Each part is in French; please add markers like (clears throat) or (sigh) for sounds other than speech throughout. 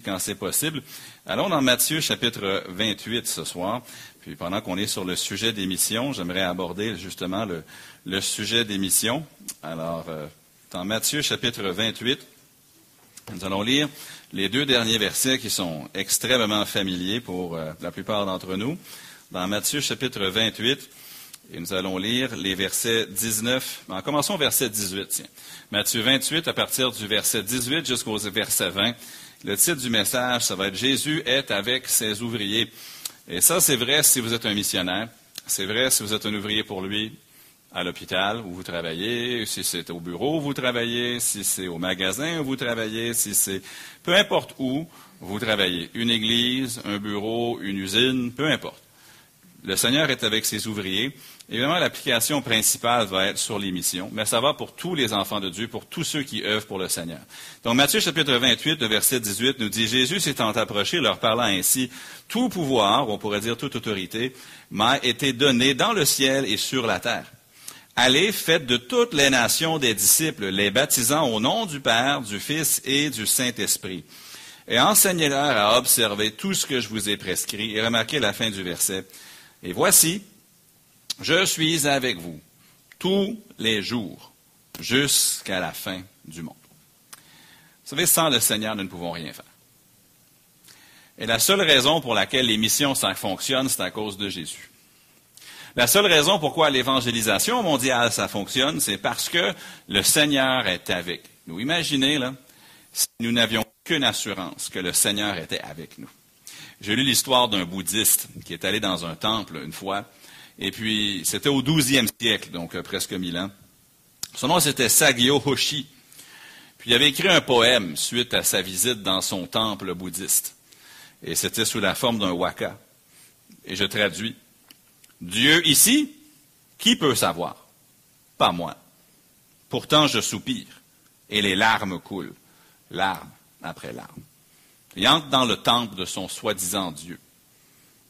quand c'est possible. Allons dans Matthieu chapitre 28 ce soir. Puis pendant qu'on est sur le sujet des missions, j'aimerais aborder justement le, sujet des missions. Alors, euh, dans Matthieu chapitre 28, nous allons lire les deux derniers versets qui sont extrêmement familiers pour euh, la plupart d'entre nous. Dans Matthieu chapitre 28, et nous allons lire les versets 19. En commençons au verset 18. Tiens. Matthieu 28, à partir du verset 18 jusqu'au verset 20. Le titre du message, ça va être Jésus est avec ses ouvriers. Et ça, c'est vrai si vous êtes un missionnaire. C'est vrai si vous êtes un ouvrier pour lui à l'hôpital où vous travaillez, si c'est au bureau où vous travaillez, si c'est au magasin où vous travaillez, si c'est peu importe où vous travaillez. Une église, un bureau, une usine, peu importe. Le Seigneur est avec ses ouvriers Évidemment, l'application principale va être sur les missions, mais ça va pour tous les enfants de Dieu, pour tous ceux qui œuvrent pour le Seigneur. Donc, Matthieu chapitre 28, verset 18 nous dit, Jésus s'étant approché, leur parlant ainsi, tout pouvoir, on pourrait dire toute autorité, m'a été donné dans le ciel et sur la terre. Allez, faites de toutes les nations des disciples, les baptisant au nom du Père, du Fils et du Saint-Esprit. Et enseignez-leur à observer tout ce que je vous ai prescrit. Et remarquez la fin du verset. Et voici, je suis avec vous tous les jours jusqu'à la fin du monde. Vous savez, sans le Seigneur, nous ne pouvons rien faire. Et la seule raison pour laquelle les missions ça fonctionnent, c'est à cause de Jésus. La seule raison pourquoi l'évangélisation mondiale, ça fonctionne, c'est parce que le Seigneur est avec nous. Imaginez, là, si nous n'avions qu'une assurance que le Seigneur était avec nous. J'ai lu l'histoire d'un bouddhiste qui est allé dans un temple une fois et puis, c'était au 12e siècle, donc euh, presque mille ans. Son nom, c'était Sagyo Hoshi. Puis, il avait écrit un poème suite à sa visite dans son temple bouddhiste. Et c'était sous la forme d'un waka. Et je traduis. Dieu ici, qui peut savoir? Pas moi. Pourtant, je soupire. Et les larmes coulent. Larmes après larmes. Il entre dans le temple de son soi-disant Dieu.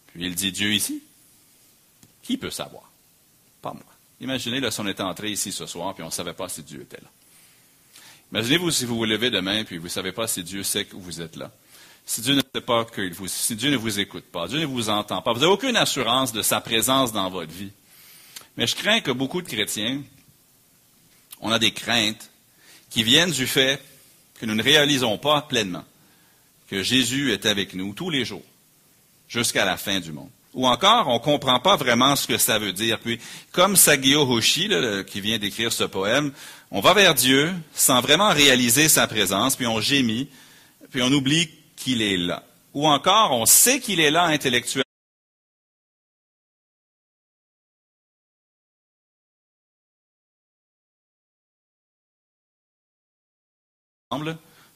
Puis il dit, Dieu ici? Qui peut savoir? Pas moi. Imaginez là, si on était entré ici ce soir puis on ne savait pas si Dieu était là. Imaginez-vous si vous vous levez demain puis vous ne savez pas si Dieu sait que vous êtes là. Si Dieu ne pas vous, si Dieu ne vous écoute pas, Dieu ne vous entend pas, vous n'avez aucune assurance de sa présence dans votre vie. Mais je crains que beaucoup de chrétiens, on a des craintes qui viennent du fait que nous ne réalisons pas pleinement que Jésus est avec nous tous les jours, jusqu'à la fin du monde. Ou encore, on ne comprend pas vraiment ce que ça veut dire. Puis, comme Sagio Hoshi, qui vient d'écrire ce poème, on va vers Dieu sans vraiment réaliser sa présence, puis on gémit, puis on oublie qu'il est là. Ou encore, on sait qu'il est là intellectuellement.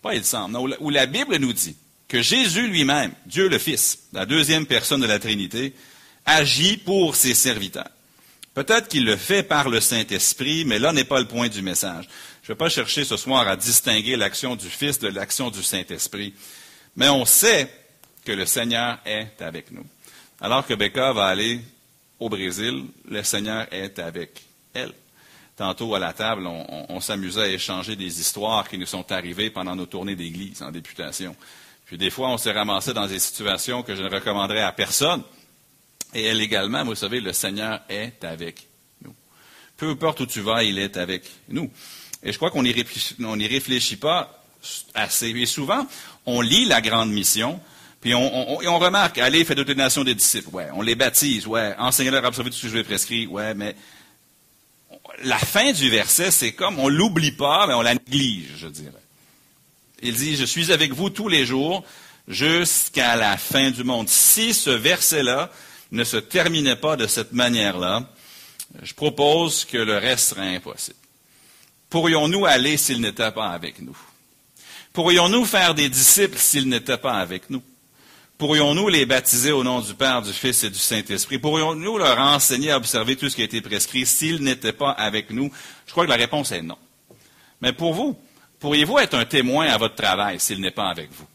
Pas il semble. où la Bible nous dit que Jésus lui-même, Dieu le Fils, la deuxième personne de la Trinité, agit pour ses serviteurs. Peut-être qu'il le fait par le Saint-Esprit, mais là n'est pas le point du message. Je ne vais pas chercher ce soir à distinguer l'action du Fils de l'action du Saint-Esprit, mais on sait que le Seigneur est avec nous. Alors que Becca va aller au Brésil, le Seigneur est avec elle. Tantôt à la table, on, on s'amusait à échanger des histoires qui nous sont arrivées pendant nos tournées d'église en députation. Puis des fois, on s'est ramassé dans des situations que je ne recommanderais à personne. Et elle également, vous savez, le Seigneur est avec nous. Peu importe où tu vas, il est avec nous. Et je crois qu'on n'y réfléchit, pas assez. Et souvent, on lit la grande mission, puis on, remarque, allez, faites d'autres nations des disciples. Ouais, on les baptise, ouais, enseignez-leur à observer tout ce que je vais prescrire, ouais, mais la fin du verset, c'est comme, on l'oublie pas, mais on la néglige, je dirais. Il dit, je suis avec vous tous les jours jusqu'à la fin du monde. Si ce verset-là ne se terminait pas de cette manière-là, je propose que le reste serait impossible. Pourrions-nous aller s'il n'était pas avec nous? Pourrions-nous faire des disciples s'il n'était pas avec nous? Pourrions-nous les baptiser au nom du Père, du Fils et du Saint-Esprit? Pourrions-nous leur enseigner à observer tout ce qui a été prescrit s'ils n'étaient pas avec nous? Je crois que la réponse est non. Mais pour vous, Pourriez-vous être un témoin à votre travail s'il n'est pas avec vous?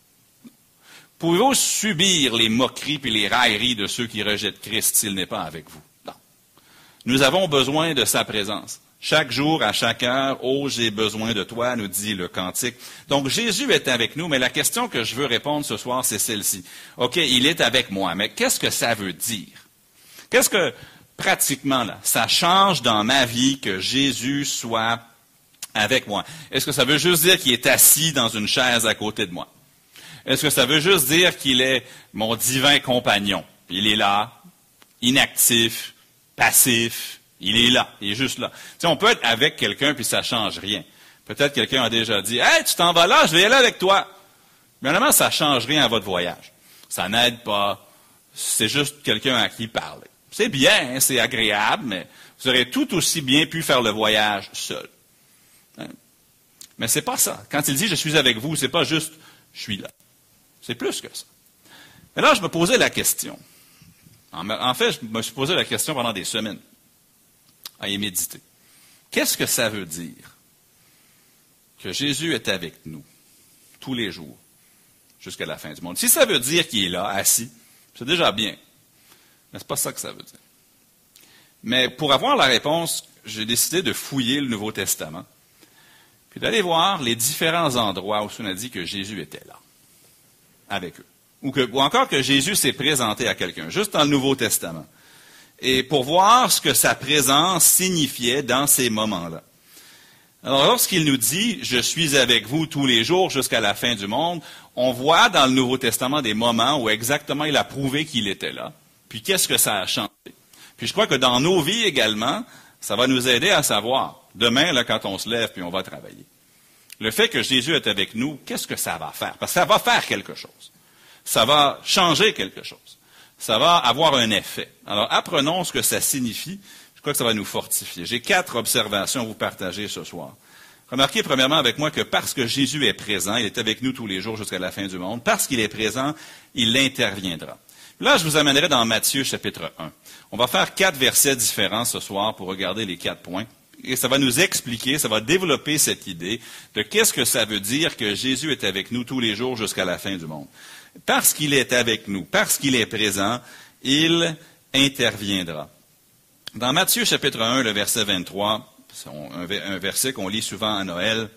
Pouvez-vous subir les moqueries et les railleries de ceux qui rejettent Christ s'il n'est pas avec vous? Non. Nous avons besoin de sa présence. Chaque jour, à chaque heure, oh, j'ai besoin de toi, nous dit le cantique. Donc Jésus est avec nous, mais la question que je veux répondre ce soir, c'est celle-ci. OK, il est avec moi, mais qu'est-ce que ça veut dire? Qu'est-ce que, pratiquement, là, ça change dans ma vie que Jésus soit avec moi? Est-ce que ça veut juste dire qu'il est assis dans une chaise à côté de moi? Est-ce que ça veut juste dire qu'il est mon divin compagnon? Il est là, inactif, passif, il est là, il est juste là. On peut être avec quelqu'un puis ça change rien. Peut-être quelqu'un a déjà dit, hey, tu t'en vas là, je vais aller avec toi. Mais normalement, ça change rien à votre voyage. Ça n'aide pas. C'est juste quelqu'un à qui parler. C'est bien, hein, c'est agréable, mais vous aurez tout aussi bien pu faire le voyage seul. Mais c'est pas ça. Quand il dit je suis avec vous, c'est pas juste je suis là. C'est plus que ça. Mais là, je me posais la question. En fait, je me suis posé la question pendant des semaines à y méditer. Qu'est-ce que ça veut dire que Jésus est avec nous tous les jours jusqu'à la fin du monde? Si ça veut dire qu'il est là, assis, c'est déjà bien. Mais ce n'est pas ça que ça veut dire. Mais pour avoir la réponse, j'ai décidé de fouiller le Nouveau Testament, puis d'aller voir les différents endroits où on a dit que Jésus était là, avec eux. Ou, ou encore que Jésus s'est présenté à quelqu'un, juste dans le Nouveau Testament et pour voir ce que sa présence signifiait dans ces moments-là. Alors, lorsqu'il nous dit Je suis avec vous tous les jours jusqu'à la fin du monde, on voit dans le Nouveau Testament des moments où exactement il a prouvé qu'il était là. Puis qu'est-ce que ça a changé? Puis je crois que dans nos vies également, ça va nous aider à savoir, demain, là, quand on se lève puis on va travailler. Le fait que Jésus est avec nous, qu'est-ce que ça va faire? Parce que ça va faire quelque chose. Ça va changer quelque chose ça va avoir un effet. Alors, apprenons ce que ça signifie. Je crois que ça va nous fortifier. J'ai quatre observations à vous partager ce soir. Remarquez premièrement avec moi que parce que Jésus est présent, il est avec nous tous les jours jusqu'à la fin du monde, parce qu'il est présent, il interviendra. Là, je vous amènerai dans Matthieu chapitre 1. On va faire quatre versets différents ce soir pour regarder les quatre points. Et ça va nous expliquer, ça va développer cette idée de qu'est-ce que ça veut dire que Jésus est avec nous tous les jours jusqu'à la fin du monde parce qu'il est avec nous, parce qu'il est présent, il interviendra. Dans Matthieu chapitre 1, le verset 23, un verset qu'on lit souvent à Noël,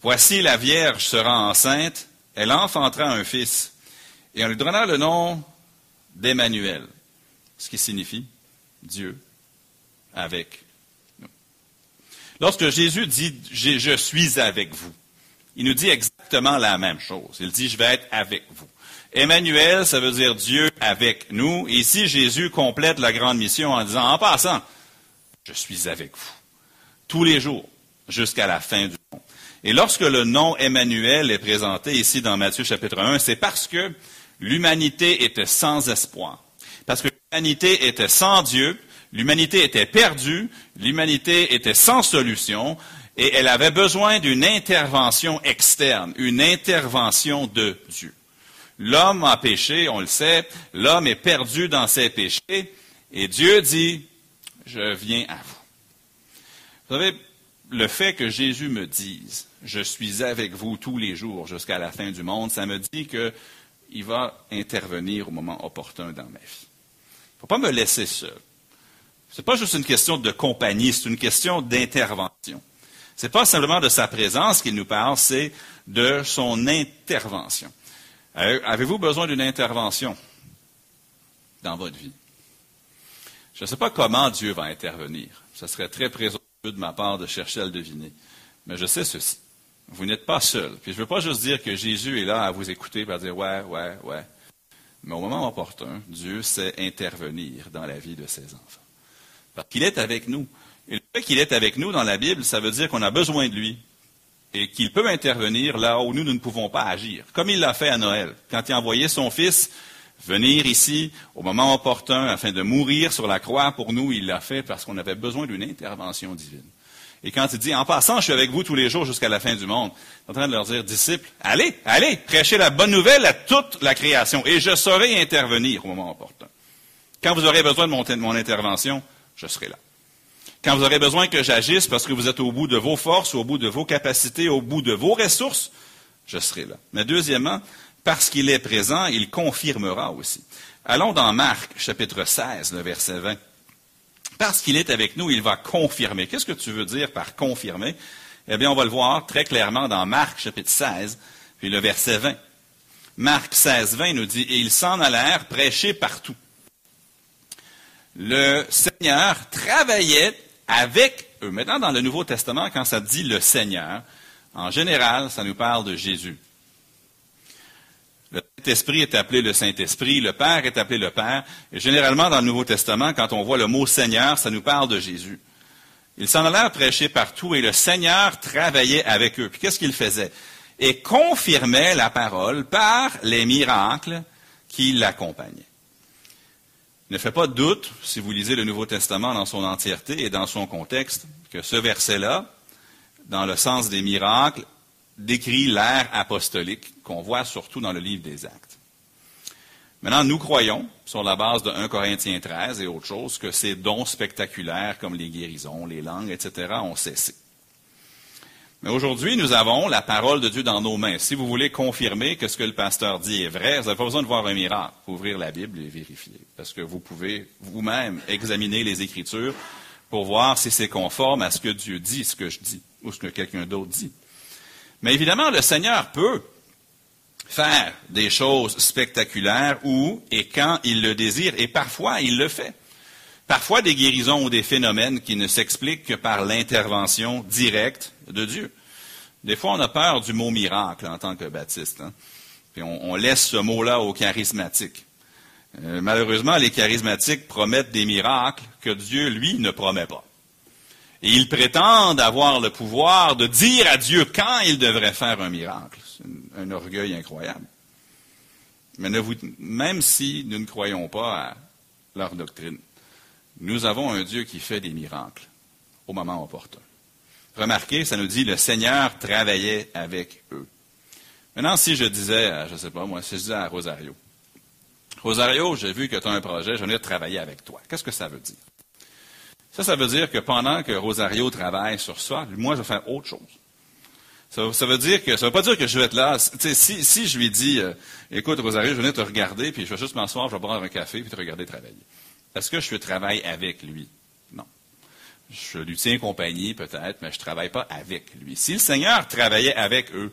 Voici la Vierge sera enceinte, elle enfantera un fils, et on lui donnera le nom d'Emmanuel, ce qui signifie Dieu avec. Lorsque Jésus dit Je suis avec vous, il nous dit exactement la même chose. Il dit, je vais être avec vous. Emmanuel, ça veut dire Dieu avec nous. Et ici, Jésus complète la grande mission en disant, en passant, je suis avec vous. Tous les jours, jusqu'à la fin du monde. Et lorsque le nom Emmanuel est présenté ici dans Matthieu chapitre 1, c'est parce que l'humanité était sans espoir. Parce que l'humanité était sans Dieu, l'humanité était perdue, l'humanité était sans solution, et elle avait besoin d'une intervention externe, une intervention de Dieu. L'homme a péché, on le sait, l'homme est perdu dans ses péchés, et Dieu dit, je viens à vous. Vous savez, le fait que Jésus me dise, je suis avec vous tous les jours jusqu'à la fin du monde, ça me dit qu'il va intervenir au moment opportun dans ma vie. Il ne faut pas me laisser seul. Ce n'est pas juste une question de compagnie, c'est une question d'intervention. Ce n'est pas simplement de sa présence qu'il nous parle, c'est de son intervention. Euh, avez-vous besoin d'une intervention dans votre vie? Je ne sais pas comment Dieu va intervenir. Ce serait très présomptueux de ma part de chercher à le deviner. Mais je sais ceci. Vous n'êtes pas seul. Puis je ne veux pas juste dire que Jésus est là à vous écouter et à dire ouais, ouais, ouais. Mais au moment opportun, Dieu sait intervenir dans la vie de ses enfants. Parce qu'il est avec nous. Et le fait qu'il est avec nous dans la Bible, ça veut dire qu'on a besoin de lui et qu'il peut intervenir là où nous, ne pouvons pas agir, comme il l'a fait à Noël, quand il a envoyé son Fils venir ici au moment opportun afin de mourir sur la croix pour nous, il l'a fait parce qu'on avait besoin d'une intervention divine. Et quand il dit, en passant, je suis avec vous tous les jours jusqu'à la fin du monde, il est en train de leur dire, disciples, allez, allez, prêchez la bonne nouvelle à toute la création, et je saurai intervenir au moment opportun. Quand vous aurez besoin de mon intervention, je serai là. Quand vous aurez besoin que j'agisse parce que vous êtes au bout de vos forces, au bout de vos capacités, au bout de vos ressources, je serai là. Mais deuxièmement, parce qu'il est présent, il confirmera aussi. Allons dans Marc, chapitre 16, le verset 20. Parce qu'il est avec nous, il va confirmer. Qu'est-ce que tu veux dire par confirmer? Eh bien, on va le voir très clairement dans Marc chapitre 16, puis le verset 20. Marc 16, 20 nous dit, et ils s'en allèrent prêcher partout. Le Seigneur travaillait avec eux. Maintenant, dans le Nouveau Testament, quand ça dit le Seigneur, en général, ça nous parle de Jésus. Le Saint-Esprit est appelé le Saint-Esprit, le Père est appelé le Père. Et généralement, dans le Nouveau Testament, quand on voit le mot Seigneur, ça nous parle de Jésus. Ils s'en allèrent prêcher partout et le Seigneur travaillait avec eux. Puis qu'est-ce qu'il faisait? Et confirmait la parole par les miracles qui l'accompagnaient. Ne fait pas de doute, si vous lisez le Nouveau Testament dans son entièreté et dans son contexte, que ce verset-là, dans le sens des miracles, décrit l'ère apostolique qu'on voit surtout dans le livre des Actes. Maintenant, nous croyons, sur la base de 1 Corinthiens 13 et autres choses, que ces dons spectaculaires comme les guérisons, les langues, etc., ont cessé. Mais aujourd'hui, nous avons la parole de Dieu dans nos mains. Si vous voulez confirmer que ce que le pasteur dit est vrai, vous n'avez pas besoin de voir un miracle. ouvrir la Bible et vérifier. Parce que vous pouvez vous-même examiner les Écritures pour voir si c'est conforme à ce que Dieu dit, ce que je dis, ou ce que quelqu'un d'autre dit. Mais évidemment, le Seigneur peut faire des choses spectaculaires où et quand il le désire, et parfois il le fait. Parfois des guérisons ou des phénomènes qui ne s'expliquent que par l'intervention directe de Dieu. Des fois, on a peur du mot miracle en tant que baptiste. Hein. Puis on, laisse ce mot-là aux charismatiques. Euh, malheureusement, les charismatiques promettent des miracles que Dieu, lui, ne promet pas. Et ils prétendent avoir le pouvoir de dire à Dieu quand il devrait faire un miracle. C'est un, orgueil incroyable. Mais ne vous, même si nous ne croyons pas à leur doctrine, nous avons un Dieu qui fait des miracles au moment opportun. Remarquez, ça nous dit le Seigneur travaillait avec eux. Maintenant, si je disais, moi, si je disais à Rosario, Rosario, j'ai vu que tu as un projet, je venir travailler avec toi. Qu'est-ce que ça veut dire? Ça, ça veut dire que pendant que Rosario travaille sur ça, moi, je vais faire autre chose. Ça, veut dire que ça veut pas dire que je vais être là. Si, je lui dis, euh, écoute, Rosario, je venais te regarder, puis je vais juste m'asseoir, je vais prendre un café, puis te regarder travailler. Est-ce que je travaille avec lui? Non. Je lui tiens compagnie, peut-être, mais je ne travaille pas avec lui. Si le Seigneur travaillait avec eux,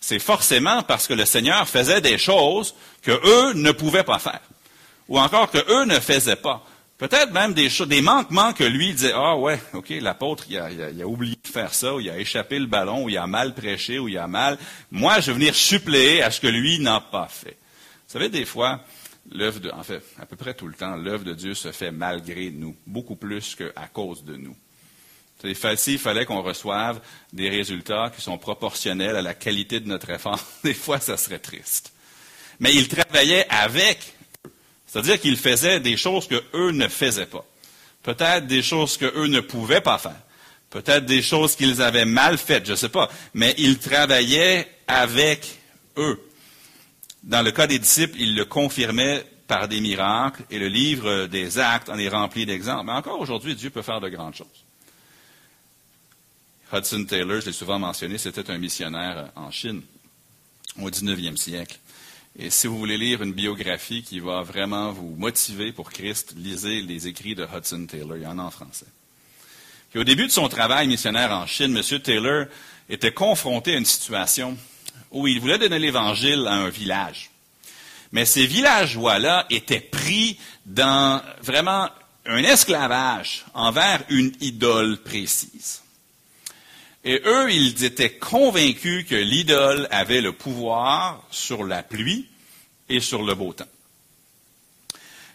c'est forcément parce que le Seigneur faisait des choses que eux ne pouvaient pas faire. Ou encore que eux ne faisaient pas. Peut-être même des, des manquements que lui disait, ah ouais, ok, l'apôtre, il a, a, oublié de faire ça, ou il a échappé le ballon, ou il a mal prêché, ou il a mal. Moi, je vais venir suppléer à ce que lui n'a pas fait. Vous savez, des fois, l'œuvre en fait, à peu près tout le temps, l'œuvre de Dieu se fait malgré nous, beaucoup plus qu'à cause de nous. S'il fallait qu'on reçoive des résultats qui sont proportionnels à la qualité de notre effort, (laughs) des fois, ça serait triste. Mais il travaillait avec c'est-à-dire qu'ils faisaient des choses qu'eux ne faisaient pas. Peut-être des choses qu'eux ne pouvaient pas faire. Peut-être des choses qu'ils avaient mal faites, je ne sais pas. Mais ils travaillaient avec eux. Dans le cas des disciples, ils le confirmaient par des miracles et le livre des actes en est rempli d'exemples. Mais encore aujourd'hui, Dieu peut faire de grandes choses. Hudson Taylor, je l'ai souvent mentionné, c'était un missionnaire en Chine au 19e siècle. Et si vous voulez lire une biographie qui va vraiment vous motiver pour Christ, lisez les écrits de Hudson Taylor. Il y en a en français. Puis au début de son travail missionnaire en Chine, M. Taylor était confronté à une situation où il voulait donner l'Évangile à un village. Mais ces villageois-là étaient pris dans vraiment un esclavage envers une idole précise. Et eux, ils étaient convaincus que l'idole avait le pouvoir sur la pluie et sur le beau temps.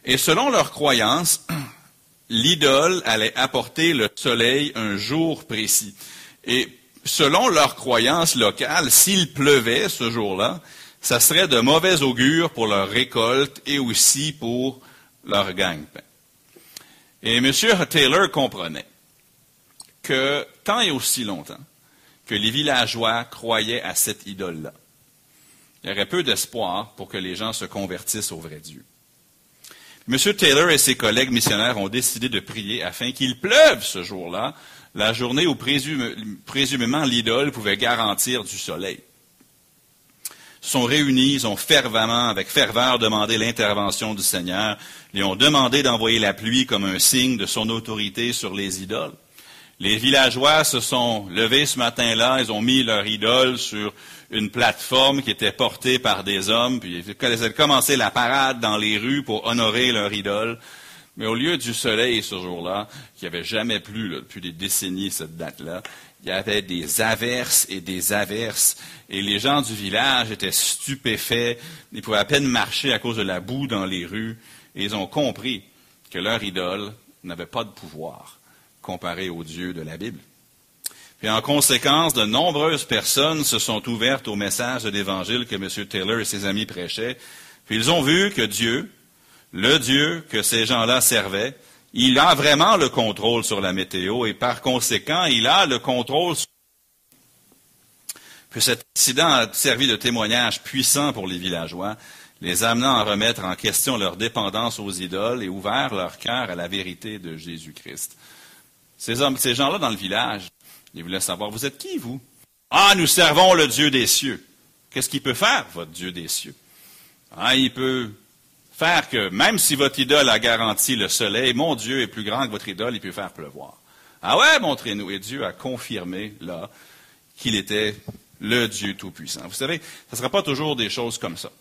Et selon leur croyance, (clears throat) l'idole allait apporter le soleil un jour précis. Et selon leur croyance locale, s'il pleuvait ce jour-là, ça serait de mauvais augure pour leur récolte et aussi pour leur gagne-pain. Et M. Taylor comprenait que tant et aussi longtemps que les villageois croyaient à cette idole-là, il y aurait peu d'espoir pour que les gens se convertissent au vrai Dieu. M. Taylor et ses collègues missionnaires ont décidé de prier afin qu'il pleuve ce jour-là, la journée où présumément l'idole pouvait garantir du soleil. sont réunis, ils ont fervemment, avec ferveur, demandé l'intervention du Seigneur. Ils ont demandé d'envoyer la pluie comme un signe de son autorité sur les idoles. Les villageois se sont levés ce matin-là, ils ont mis leur idole sur une plateforme qui était portée par des hommes, puis ils ont commencé la parade dans les rues pour honorer leur idole. Mais au lieu du soleil ce jour-là, qui avait jamais plu depuis des décennies cette date-là, il y avait des averses et des averses. Et les gens du village étaient stupéfaits. Ils pouvaient à peine marcher à cause de la boue dans les rues. Et ils ont compris que leur idole n'avait pas de pouvoir comparé au Dieu de la Bible. Puis en conséquence, de nombreuses personnes se sont ouvertes au message de l'Évangile que M. Taylor et ses amis prêchaient. Puis ils ont vu que Dieu, le Dieu que ces gens-là servaient, il a vraiment le contrôle sur la météo et par conséquent, il a le contrôle sur... Puis cet incident a servi de témoignage puissant pour les villageois, les amenant à remettre en question leur dépendance aux idoles et ouvert leur cœur à la vérité de Jésus-Christ. Ces, ces gens-là dans le village, ils voulaient savoir, vous êtes qui, vous? Ah, nous servons le Dieu des cieux. Qu'est-ce qu'il peut faire, votre Dieu des cieux? Ah, il peut faire que même si votre idole a garanti le soleil, mon Dieu est plus grand que votre idole, il peut faire pleuvoir. Ah ouais, montrez-nous. Et Dieu a confirmé là qu'il était le Dieu Tout-Puissant. Vous savez, ce ne sera pas toujours des choses comme ça.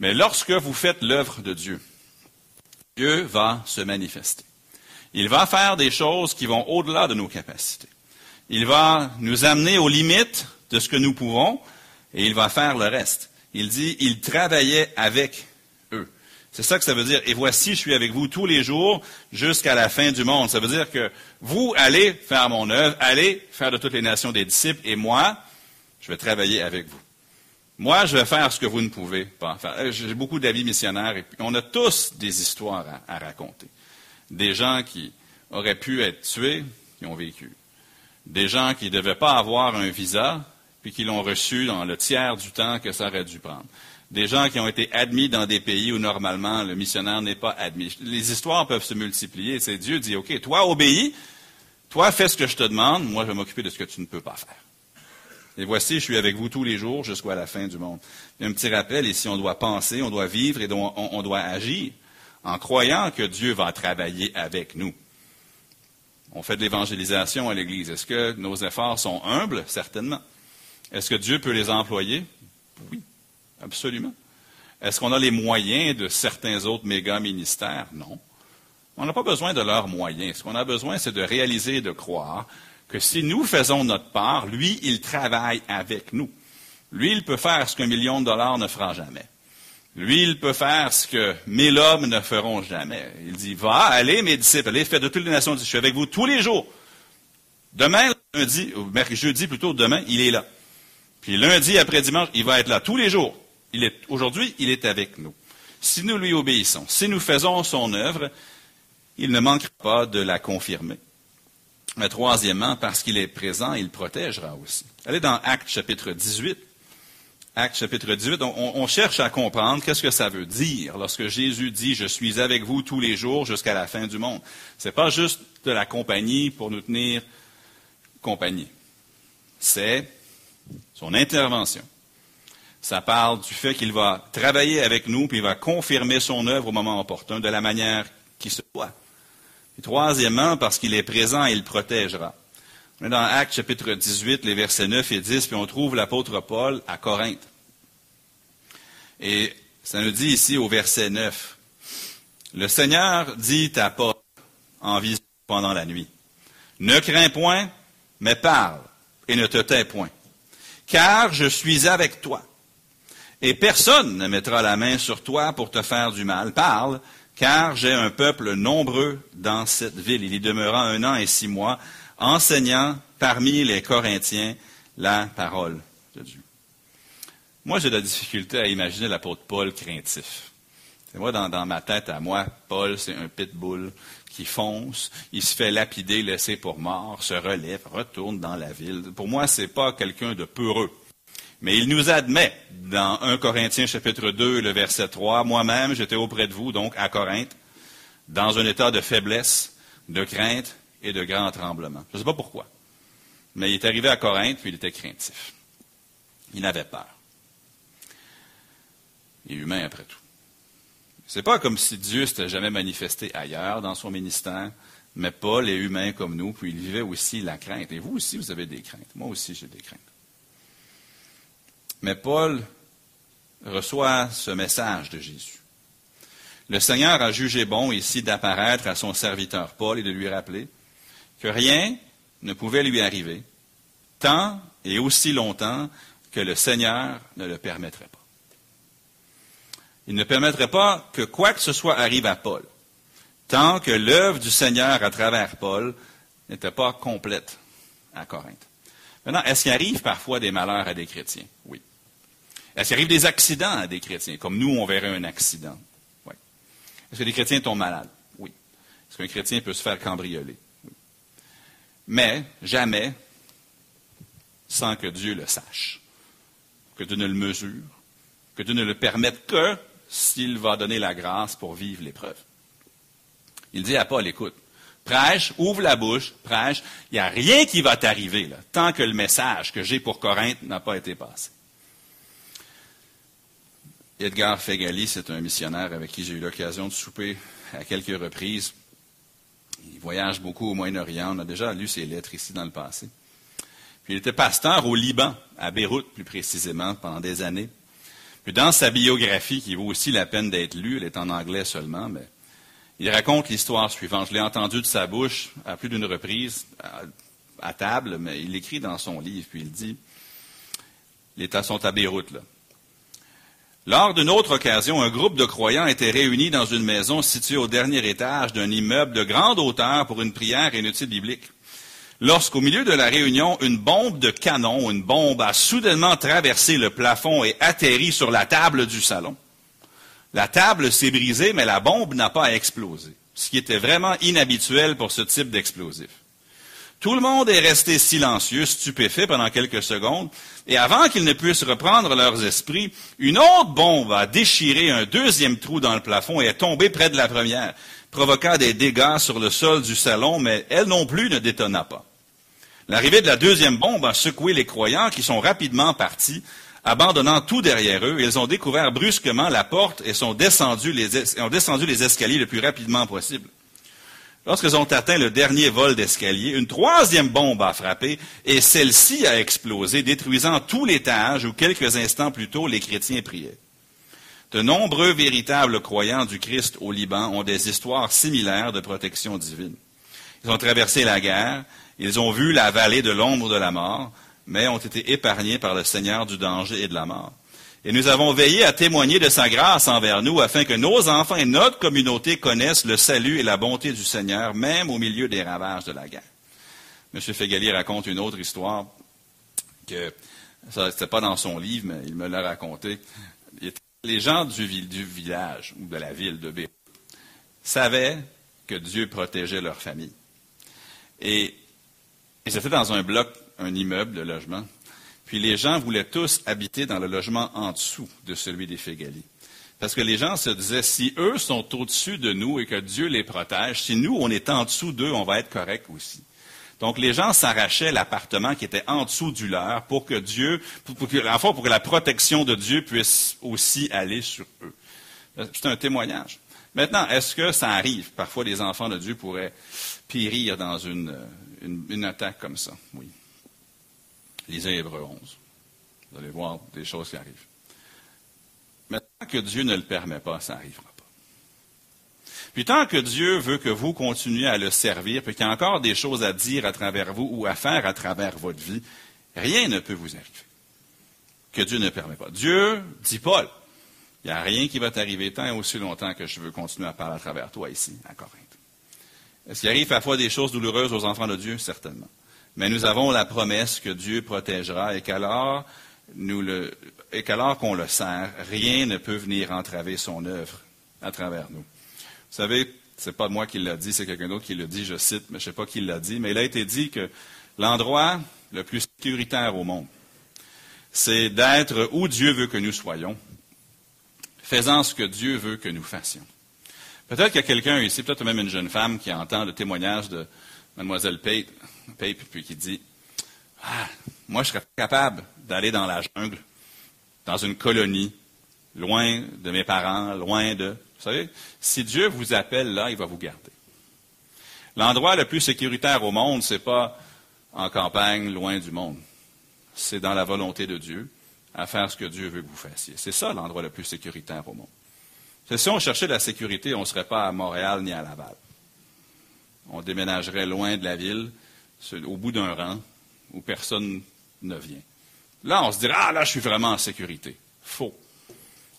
Mais lorsque vous faites l'œuvre de Dieu, Dieu va se manifester. Il va faire des choses qui vont au-delà de nos capacités. Il va nous amener aux limites de ce que nous pouvons et il va faire le reste. Il dit, il travaillait avec c'est ça que ça veut dire. Et voici, je suis avec vous tous les jours jusqu'à la fin du monde. Ça veut dire que vous allez faire mon œuvre, allez faire de toutes les nations des disciples, et moi, je vais travailler avec vous. Moi, je vais faire ce que vous ne pouvez pas faire. Euh, j'ai beaucoup d'avis missionnaires, et on a tous des histoires à, à raconter. Des gens qui auraient pu être tués, qui ont vécu. Des gens qui ne devaient pas avoir un visa, puis qui l'ont reçu dans le tiers du temps que ça aurait dû prendre des gens qui ont été admis dans des pays où normalement le missionnaire n'est pas admis. Les histoires peuvent se multiplier. C'est Dieu dit, OK, toi obéis, toi fais ce que je te demande, moi je vais m'occuper de ce que tu ne peux pas faire. Et voici, je suis avec vous tous les jours jusqu'à la fin du monde. un petit rappel, ici, on doit penser, on doit vivre et on doit agir en croyant que Dieu va travailler avec nous. On fait de l'évangélisation à l'Église. Est-ce que nos efforts sont humbles? Certainement. Est-ce que Dieu peut les employer? Oui. Absolument. Est-ce qu'on a les moyens de certains autres méga ministères? Non. On n'a pas besoin de leurs moyens. Ce qu'on a besoin, c'est de réaliser et de croire que si nous faisons notre part, lui, il travaille avec nous. Lui, il peut faire ce qu'un million de dollars ne fera jamais. Lui, il peut faire ce que mille hommes ne feront jamais. Il dit, va, allez, mes disciples, allez, faites de toutes les nations, je suis avec vous tous les jours. Demain, lundi, ou jeudi plutôt, demain, il est là. Puis lundi après dimanche, il va être là tous les jours aujourd'hui, il est avec nous. Si nous lui obéissons, si nous faisons son œuvre, il ne manquera pas de la confirmer. Mais troisièmement, parce qu'il est présent, il protégera aussi. Allez dans Acte chapitre 18. Acte chapitre 18, on, on cherche à comprendre qu'est-ce que ça veut dire lorsque Jésus dit Je suis avec vous tous les jours jusqu'à la fin du monde. Ce n'est pas juste de la compagnie pour nous tenir compagnie. C'est son intervention. Ça parle du fait qu'il va travailler avec nous, puis il va confirmer son œuvre au moment opportun, de la manière qui se doit. Et troisièmement, parce qu'il est présent, il protégera. On est dans Actes chapitre 18, les versets 9 et 10, puis on trouve l'apôtre Paul à Corinthe. Et ça nous dit ici au verset 9, Le Seigneur dit à Paul en vision pendant la nuit, Ne crains point, mais parle, et ne te tais point, car je suis avec toi et personne ne mettra la main sur toi pour te faire du mal. Parle, car j'ai un peuple nombreux dans cette ville. Il y demeura un an et six mois, enseignant parmi les Corinthiens la parole de Dieu. Moi, j'ai de la difficulté à imaginer l'apôtre Paul craintif. C'est moi, dans, ma tête à moi, Paul, c'est un pitbull qui fonce, il se fait lapider, laissé pour mort, se relève, retourne dans la ville. Pour moi, c'est pas quelqu'un de peureux. Mais il nous admet dans 1 Corinthiens chapitre 2, le verset 3, moi-même j'étais auprès de vous, donc à Corinthe, dans un état de faiblesse, de crainte et de grand tremblement. Je ne sais pas pourquoi. Mais il est arrivé à Corinthe, puis il était craintif. Il avait peur. Il est humain après tout. C'est pas comme si Dieu s'était jamais manifesté ailleurs dans son ministère, mais Paul est humain comme nous, puis il vivait aussi la crainte. Et vous aussi, vous avez des craintes. Moi aussi, j'ai des craintes. Mais Paul reçoit ce message de Jésus. Le Seigneur a jugé bon ici d'apparaître à son serviteur Paul et de lui rappeler que rien ne pouvait lui arriver tant et aussi longtemps que le Seigneur ne le permettrait pas. Il ne permettrait pas que quoi que ce soit arrive à Paul, tant que l'œuvre du Seigneur à travers Paul n'était pas complète à Corinthe. Maintenant, est-ce qu'il arrive parfois des malheurs à des chrétiens? Oui. Est-ce qu'il arrive des accidents à des chrétiens, comme nous, on verrait un accident? Oui. Est-ce que des chrétiens tombent malades? Oui. Est-ce qu'un chrétien peut se faire cambrioler? Oui. Mais jamais sans que Dieu le sache, que Dieu ne le mesure, que Dieu ne le permette que s'il va donner la grâce pour vivre l'épreuve. Il dit à Paul, écoute, prêche, ouvre la bouche, prêche, il n'y a rien qui va t'arriver tant que le message que j'ai pour Corinthe n'a pas été passé. Edgar Fegali, c'est un missionnaire avec qui j'ai eu l'occasion de souper à quelques reprises. Il voyage beaucoup au Moyen-Orient. On a déjà lu ses lettres ici dans le passé. Puis il était pasteur au Liban, à Beyrouth plus précisément, pendant des années. Puis dans sa biographie, qui vaut aussi la peine d'être lue, elle est en anglais seulement, mais il raconte l'histoire suivante. Je l'ai entendu de sa bouche à plus d'une reprise, à, table, mais il l'écrit dans son livre, puis il dit, les tas sont à Beyrouth, là. Lors d'une autre occasion, un groupe de croyants était réuni dans une maison située au dernier étage d'un immeuble de grande hauteur pour une prière et une étude biblique. Lorsqu'au milieu de la réunion, une bombe de canon, une bombe a soudainement traversé le plafond et atterri sur la table du salon. La table s'est brisée, mais la bombe n'a pas explosé, ce qui était vraiment inhabituel pour ce type d'explosif. Tout le monde est resté silencieux, stupéfait pendant quelques secondes, et avant qu'ils ne puissent reprendre leurs esprits, une autre bombe a déchiré un deuxième trou dans le plafond et est tombée près de la première, provoquant des dégâts sur le sol du salon, mais elle non plus ne détonna pas. L'arrivée de la deuxième bombe a secoué les croyants qui sont rapidement partis, abandonnant tout derrière eux. Ils ont découvert brusquement la porte et sont descendus ont descendu les escaliers le plus rapidement possible. Lorsqu'ils ont atteint le dernier vol d'escalier, une troisième bombe a frappé et celle-ci a explosé, détruisant tout l'étage où quelques instants plus tôt les chrétiens priaient. De nombreux véritables croyants du Christ au Liban ont des histoires similaires de protection divine. Ils ont traversé la guerre, ils ont vu la vallée de l'ombre de la mort, mais ont été épargnés par le Seigneur du danger et de la mort. Et nous avons veillé à témoigner de sa grâce envers nous afin que nos enfants et notre communauté connaissent le salut et la bonté du Seigneur, même au milieu des ravages de la guerre. M. Fegali raconte une autre histoire que, ça n'était pas dans son livre, mais il me l'a raconté. Les gens du, village ou de la ville de B savaient que Dieu protégeait leur famille. Et ils étaient dans un bloc, un immeuble de logement, puis les gens voulaient tous habiter dans le logement en dessous de celui des Fégali. Parce que les gens se disaient, si eux sont au-dessus de nous et que Dieu les protège, si nous, on est en dessous d'eux, on va être correct aussi. Donc, les gens s'arrachaient l'appartement qui était en dessous du leur pour que Dieu, pour, que, pour que la protection de Dieu puisse aussi aller sur eux. C'est un témoignage. Maintenant, est-ce que ça arrive? Parfois, les enfants de Dieu pourraient périr dans une, une attaque comme ça. Oui. Lisez Hébreu 11. Vous allez voir des choses qui arrivent. Mais tant que Dieu ne le permet pas, ça n'arrivera pas. Puis tant que Dieu veut que vous continuiez à le servir, puis qu'il y a encore des choses à dire à travers vous ou à faire à travers votre vie, rien ne peut vous arriver que Dieu ne permet pas. Dieu, dit Paul, il n'y a rien qui va t'arriver tant et aussi longtemps que je veux continuer à parler à travers toi ici, à Corinthe. Est-ce qu'il arrive parfois des choses douloureuses aux enfants de Dieu? Certainement. Mais nous avons la promesse que Dieu protégera et qu'alors, qu'alors qu'on le sert, rien ne peut venir entraver son œuvre à travers nous. Vous savez, ce n'est pas moi qui l'a dit, c'est quelqu'un d'autre qui l'a dit, je cite, mais je ne sais pas qui l'a dit, mais il a été dit que l'endroit le plus sécuritaire au monde, c'est d'être où Dieu veut que nous soyons, faisant ce que Dieu veut que nous fassions. Peut-être qu'il y a quelqu'un ici, peut-être même une jeune femme qui entend le témoignage de Mademoiselle Pate, (laughs) Pape, puis qui dit ah, Moi, je serais capable d'aller dans la jungle, dans une colonie, loin de mes parents, loin de... Vous savez, si Dieu vous appelle là, il va vous garder. L'endroit le plus sécuritaire au monde, ce n'est pas en campagne, loin du monde. C'est dans la volonté de Dieu, à faire ce que Dieu veut que vous fassiez. C'est ça l'endroit le plus sécuritaire au monde. Si on cherchait la sécurité, on ne serait pas à Montréal ni à Laval. On déménagerait loin de la ville, au bout d'un rang, où personne ne vient. Là, on se dirait, ah là, je suis vraiment en sécurité. Faux.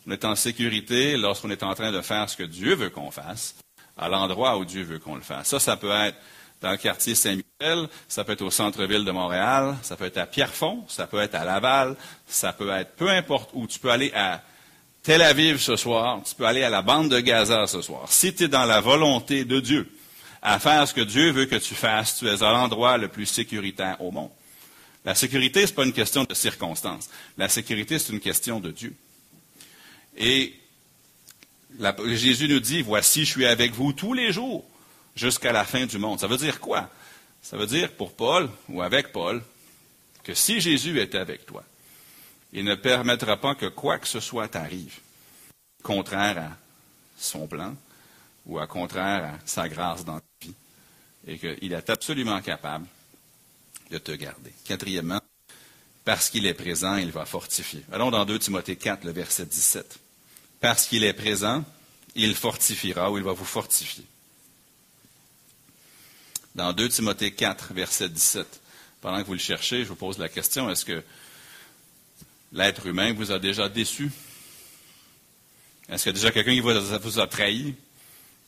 On est en sécurité lorsqu'on est en train de faire ce que Dieu veut qu'on fasse, à l'endroit où Dieu veut qu'on le fasse. Ça, ça peut être dans le quartier Saint-Michel, ça peut être au centre-ville de Montréal, ça peut être à Pierrefonds, ça peut être à Laval, ça peut être peu importe où. Tu peux aller à Tel Aviv ce soir, tu peux aller à la bande de Gaza ce soir. Si tu es dans la volonté de Dieu, à faire ce que Dieu veut que tu fasses, tu es à l'endroit le plus sécuritaire au monde. La sécurité, ce n'est pas une question de circonstances. La sécurité, c'est une question de Dieu. Et Jésus nous dit, voici, je suis avec vous tous les jours jusqu'à la fin du monde. Ça veut dire quoi? Ça veut dire pour Paul, ou avec Paul, que si Jésus est avec toi, il ne permettra pas que quoi que ce soit t'arrive, contraire à son plan ou à contraire à sa grâce dans et qu'il est absolument capable de te garder. Quatrièmement, parce qu'il est présent, il va fortifier. Allons dans 2 Timothée 4, le verset 17 parce qu'il est présent, il fortifiera ou il va vous fortifier. Dans 2 Timothée 4, verset 17, pendant que vous le cherchez, je vous pose la question, est-ce que l'être humain vous a déjà déçu? Est-ce qu'il y a déjà quelqu'un qui vous a trahi,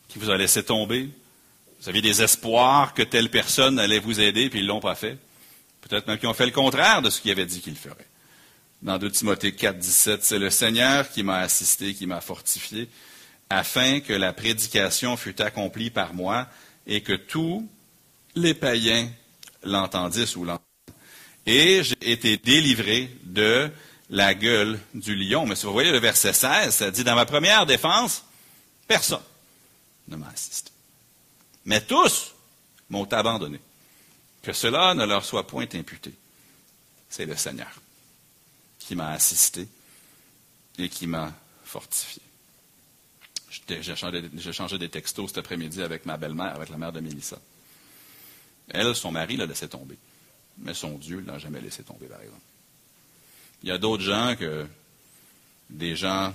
qui vous a laissé tomber? Vous aviez des espoirs que telle personne allait vous aider, puis ils ne l'ont pas fait. Peut-être même qu'ils ont fait le contraire de ce qu'il avait dit qu'ils feraient dans 2 Timothée 4, 17, c'est le Seigneur qui m'a assisté, qui m'a fortifié, afin que la prédication fût accomplie par moi et que tous les païens l'entendissent ou l'entendent. Et j'ai été délivré de la gueule du lion. Mais si vous voyez le verset 16, ça dit, dans ma première défense, personne ne m'a assisté. Mais tous m'ont abandonné. Que cela ne leur soit point imputé. C'est le Seigneur qui m'a assisté et qui m'a fortifié. J'ai changé, des textos cet après-midi avec ma belle-mère, avec la mère de Mélissa. Elle, son mari l'a laissé tomber. Mais son Dieu ne l'a jamais laissé tomber, par exemple. Il y a d'autres gens que des gens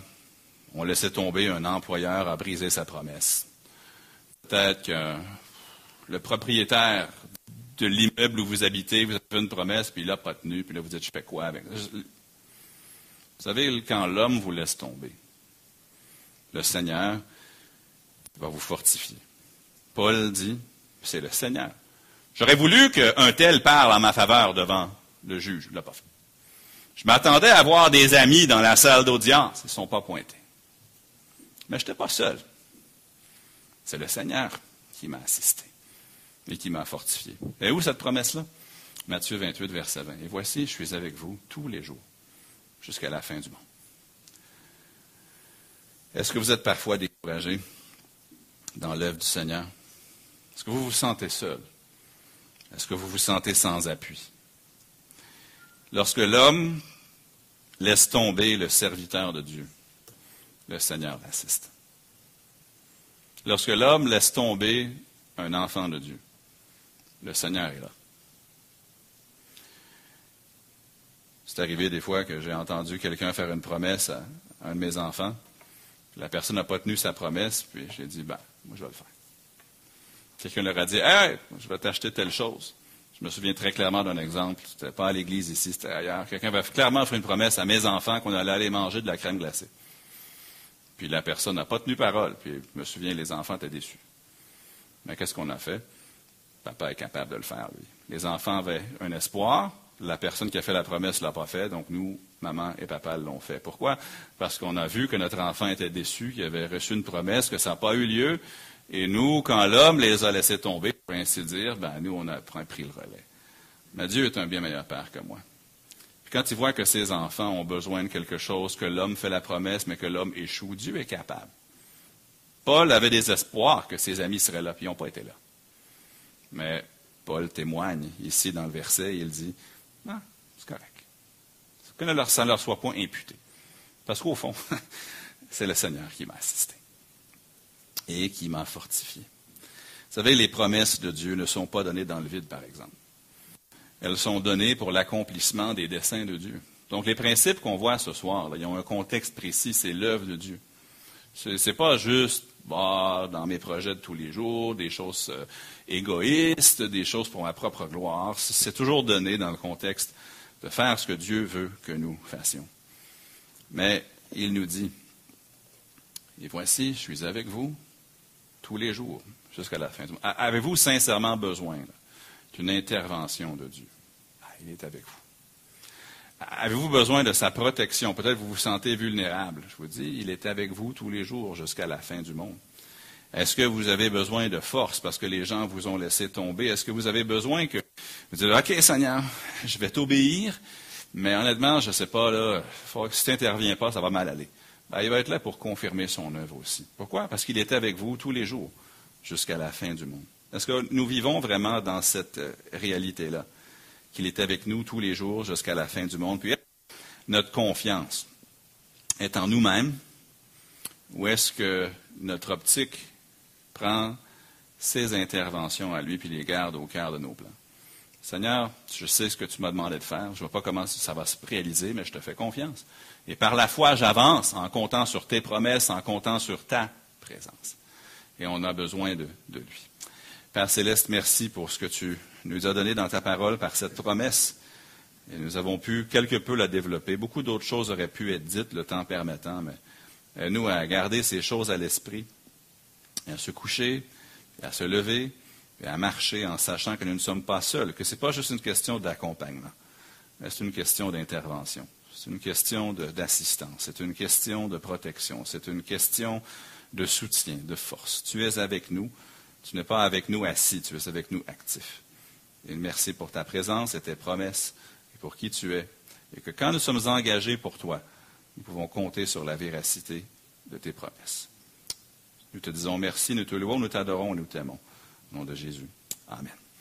ont laissé tomber, un employeur a brisé sa promesse. Peut-être que le propriétaire de l'immeuble où vous habitez, vous avez fait une promesse, puis il n'a pas tenu, puis là vous dites, je fais quoi avec vous savez, quand l'homme vous laisse tomber, le Seigneur va vous fortifier. Paul dit, c'est le Seigneur. J'aurais voulu qu'un tel parle en ma faveur devant le juge. Il l'a pas fait. Je m'attendais à voir des amis dans la salle d'audience. Ils ne sont pas pointés. Mais je n'étais pas seul. C'est le Seigneur qui m'a assisté et qui m'a fortifié. Et où cette promesse-là? Matthieu 28, verset 20. Et voici, je suis avec vous tous les jours jusqu'à la fin du monde. Est-ce que vous êtes parfois découragé dans l'œuvre du Seigneur? Est-ce que vous vous sentez seul? Est-ce que vous vous sentez sans appui? Lorsque l'homme laisse tomber le serviteur de Dieu, le Seigneur l'assiste. Lorsque l'homme laisse tomber un enfant de Dieu, le Seigneur est là. C'est arrivé des fois que j'ai entendu quelqu'un faire une promesse à un de mes enfants. La personne n'a pas tenu sa promesse, puis j'ai dit, ben, moi, je vais le faire. Quelqu'un leur a dit, hey, je vais t'acheter telle chose. Je me souviens très clairement d'un exemple. C'était pas à l'église ici, c'était ailleurs. Quelqu'un va clairement faire une promesse à mes enfants qu'on allait aller manger de la crème glacée. Puis la personne n'a pas tenu parole. Puis je me souviens, les enfants étaient déçus. Mais qu'est-ce qu'on a fait? Papa est capable de le faire, lui. Les enfants avaient un espoir, la personne qui a fait la promesse ne l'a pas fait, donc nous, maman et papa l'ont fait. Pourquoi? Parce qu'on a vu que notre enfant était déçu, qu'il avait reçu une promesse, que ça n'a pas eu lieu. Et nous, quand l'homme les a laissés tomber, pour ainsi dire, ben, nous, on a pris le relais. Mais Dieu est un bien meilleur père que moi. Quand il voit que ses enfants ont besoin de quelque chose, que l'homme fait la promesse, mais que l'homme échoue, Dieu est capable. Paul avait des espoirs que ses amis seraient là, puis ils n'ont pas été là. Mais Paul témoigne ici dans le verset, il dit, non, c'est correct. Que ça ne leur soit point imputé. Parce qu'au fond, (laughs) c'est le Seigneur qui m'a assisté et qui m'a fortifié. Vous savez, les promesses de Dieu ne sont pas données dans le vide, par exemple. Elles sont données pour l'accomplissement des desseins de Dieu. Donc, les principes qu'on voit ce soir, ils ont un contexte précis, c'est l'œuvre de Dieu. Ce n'est pas juste bah, dans mes projets de tous les jours, des choses euh, égoïstes, des choses pour ma propre gloire. C'est toujours donné dans le contexte de faire ce que Dieu veut que nous fassions. Mais il nous dit, et voici, je suis avec vous tous les jours jusqu'à la fin du monde. Avez-vous sincèrement besoin d'une intervention de Dieu? Ah, il est avec vous. Avez-vous besoin de sa protection? Peut-être vous vous sentez vulnérable. Je vous dis, il est avec vous tous les jours jusqu'à la fin du monde. Est-ce que vous avez besoin de force parce que les gens vous ont laissé tomber? Est-ce que vous avez besoin que vous dites, OK, Seigneur, je vais t'obéir, mais honnêtement, je ne sais pas, là, si tu n'interviens pas, ça va mal aller. Ben, il va être là pour confirmer son œuvre aussi. Pourquoi? Parce qu'il est avec vous tous les jours jusqu'à la fin du monde. Est-ce que nous vivons vraiment dans cette euh, réalité-là? qu'il est avec nous tous les jours jusqu'à la fin du monde? Puis notre confiance est en nous-mêmes ou est-ce que notre optique prend ses interventions à lui puis les garde au cœur de nos plans? Seigneur, je sais ce que tu m'as demandé de faire. Je ne vois pas comment ça va se réaliser, mais je te fais confiance. Et par la foi, j'avance en comptant sur tes promesses, en comptant sur ta présence. Et on a besoin de, de lui. Père Céleste, merci pour ce que tu nous as donné dans ta parole par cette promesse. Et nous avons pu quelque peu la développer. Beaucoup d'autres choses auraient pu être dites, le temps permettant, mais nous à garder ces choses à l'esprit, à se coucher, à se lever, et à marcher en sachant que nous ne sommes pas seuls, que ce n'est pas juste une question d'accompagnement, mais c'est une question d'intervention. C'est une question d'assistance, c'est une question de protection, c'est une question de soutien, de force. Tu es avec nous. Tu n'es pas avec nous assis, tu es avec nous actif. Et merci pour ta présence et tes promesses et pour qui tu es. Et que quand nous sommes engagés pour toi, nous pouvons compter sur la véracité de tes promesses. Nous te disons merci, nous te louons, nous t'adorons, nous t'aimons. Au nom de Jésus. Amen.